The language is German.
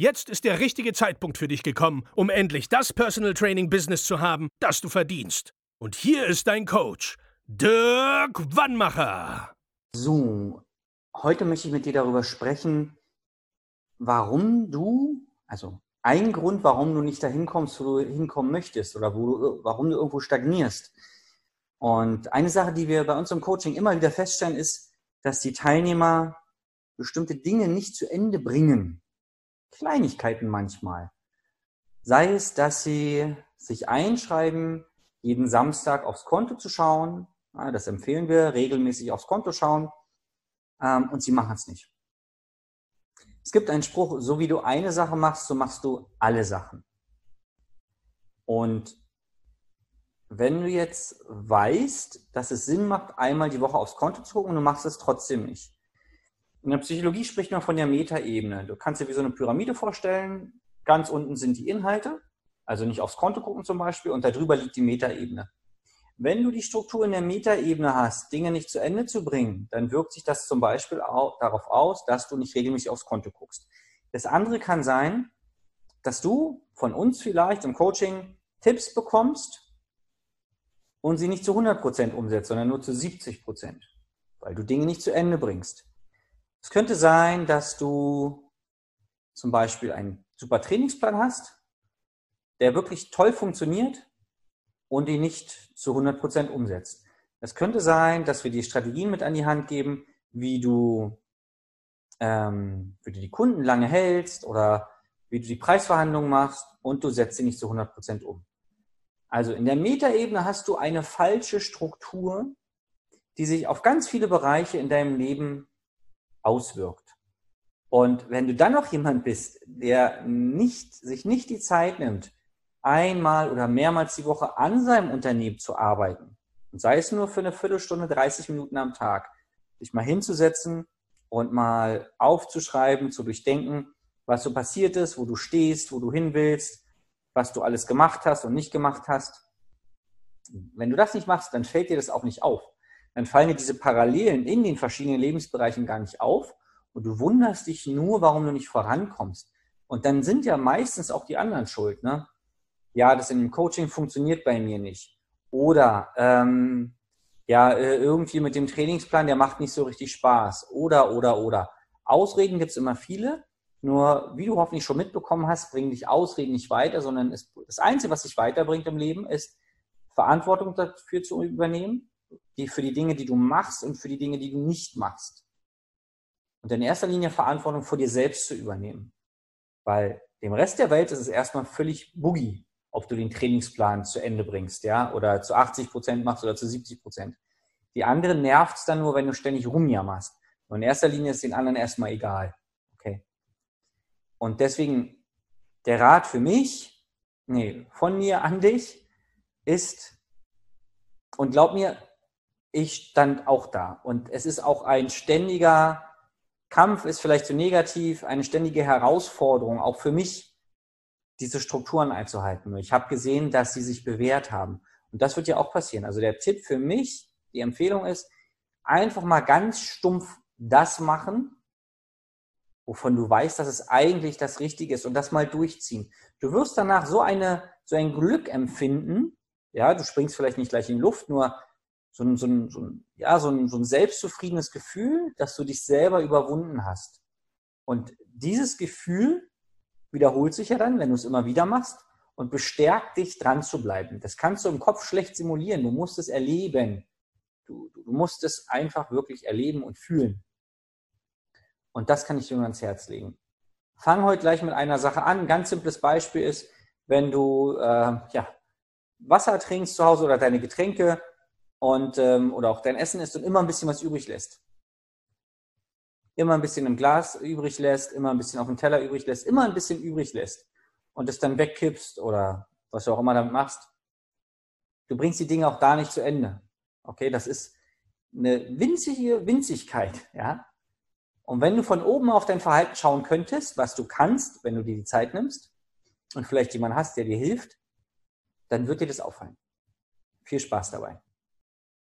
Jetzt ist der richtige Zeitpunkt für dich gekommen, um endlich das Personal Training Business zu haben, das du verdienst. Und hier ist dein Coach, Dirk Wannmacher. So, heute möchte ich mit dir darüber sprechen, warum du, also ein Grund, warum du nicht dahin kommst, wo du hinkommen möchtest oder du, warum du irgendwo stagnierst. Und eine Sache, die wir bei uns im Coaching immer wieder feststellen, ist, dass die Teilnehmer bestimmte Dinge nicht zu Ende bringen. Kleinigkeiten manchmal. Sei es, dass sie sich einschreiben, jeden Samstag aufs Konto zu schauen. Das empfehlen wir, regelmäßig aufs Konto schauen. Ähm, und sie machen es nicht. Es gibt einen Spruch, so wie du eine Sache machst, so machst du alle Sachen. Und wenn du jetzt weißt, dass es Sinn macht, einmal die Woche aufs Konto zu gucken und du machst es trotzdem nicht, in der Psychologie spricht man von der Metaebene. Du kannst dir wie so eine Pyramide vorstellen. Ganz unten sind die Inhalte, also nicht aufs Konto gucken zum Beispiel, und darüber liegt die Metaebene. Wenn du die Struktur in der Metaebene hast, Dinge nicht zu Ende zu bringen, dann wirkt sich das zum Beispiel auch darauf aus, dass du nicht regelmäßig aufs Konto guckst. Das andere kann sein, dass du von uns vielleicht im Coaching Tipps bekommst und sie nicht zu 100% umsetzt, sondern nur zu 70%, weil du Dinge nicht zu Ende bringst. Es könnte sein, dass du zum Beispiel einen super Trainingsplan hast, der wirklich toll funktioniert und ihn nicht zu 100 Prozent umsetzt. Es könnte sein, dass wir dir Strategien mit an die Hand geben, wie du, ähm, wie du die Kunden lange hältst oder wie du die Preisverhandlungen machst und du setzt sie nicht zu 100 Prozent um. Also in der Metaebene hast du eine falsche Struktur, die sich auf ganz viele Bereiche in deinem Leben auswirkt. Und wenn du dann noch jemand bist, der nicht, sich nicht die Zeit nimmt, einmal oder mehrmals die Woche an seinem Unternehmen zu arbeiten, und sei es nur für eine Viertelstunde, 30 Minuten am Tag, sich mal hinzusetzen und mal aufzuschreiben, zu durchdenken, was so passiert ist, wo du stehst, wo du hin willst, was du alles gemacht hast und nicht gemacht hast. Wenn du das nicht machst, dann fällt dir das auch nicht auf dann fallen dir diese Parallelen in den verschiedenen Lebensbereichen gar nicht auf und du wunderst dich nur, warum du nicht vorankommst. Und dann sind ja meistens auch die anderen schuld. Ne? Ja, das in dem Coaching funktioniert bei mir nicht. Oder ähm, ja, äh, irgendwie mit dem Trainingsplan, der macht nicht so richtig Spaß. Oder, oder, oder. Ausreden gibt es immer viele. Nur, wie du hoffentlich schon mitbekommen hast, bringen dich Ausreden nicht weiter, sondern es, das Einzige, was dich weiterbringt im Leben, ist Verantwortung dafür zu übernehmen die, für die Dinge, die du machst und für die Dinge, die du nicht machst. Und in erster Linie Verantwortung vor dir selbst zu übernehmen. Weil dem Rest der Welt ist es erstmal völlig boogie, ob du den Trainingsplan zu Ende bringst, ja, oder zu 80 Prozent machst oder zu 70 Prozent. Die anderen nervt es dann nur, wenn du ständig rumjammerst. Und in erster Linie ist den anderen erstmal egal. Okay. Und deswegen der Rat für mich, nee, von mir an dich ist, und glaub mir, ich stand auch da. Und es ist auch ein ständiger Kampf, ist vielleicht zu negativ, eine ständige Herausforderung, auch für mich, diese Strukturen einzuhalten. Ich habe gesehen, dass sie sich bewährt haben. Und das wird ja auch passieren. Also der Tipp für mich, die Empfehlung ist, einfach mal ganz stumpf das machen, wovon du weißt, dass es eigentlich das Richtige ist und das mal durchziehen. Du wirst danach so eine, so ein Glück empfinden. Ja, du springst vielleicht nicht gleich in die Luft, nur so ein, so ein, so ein, ja, so ein, so ein selbstzufriedenes Gefühl, dass du dich selber überwunden hast. Und dieses Gefühl wiederholt sich ja dann, wenn du es immer wieder machst und bestärkt dich, dran zu bleiben. Das kannst du im Kopf schlecht simulieren. Du musst es erleben. Du, du musst es einfach wirklich erleben und fühlen. Und das kann ich dir nur ans Herz legen. Fang heute gleich mit einer Sache an. Ein ganz simples Beispiel ist, wenn du äh, ja, Wasser trinkst zu Hause oder deine Getränke und, ähm, oder auch dein Essen isst und immer ein bisschen was übrig lässt. immer ein bisschen im Glas übrig lässt, immer ein bisschen auf dem Teller übrig lässt, immer ein bisschen übrig lässt und es dann wegkippst oder was du auch immer damit machst, du bringst die Dinge auch da nicht zu Ende. Okay, das ist eine winzige Winzigkeit, ja. Und wenn du von oben auf dein Verhalten schauen könntest, was du kannst, wenn du dir die Zeit nimmst und vielleicht jemanden hast, der dir hilft, dann wird dir das auffallen. Viel Spaß dabei.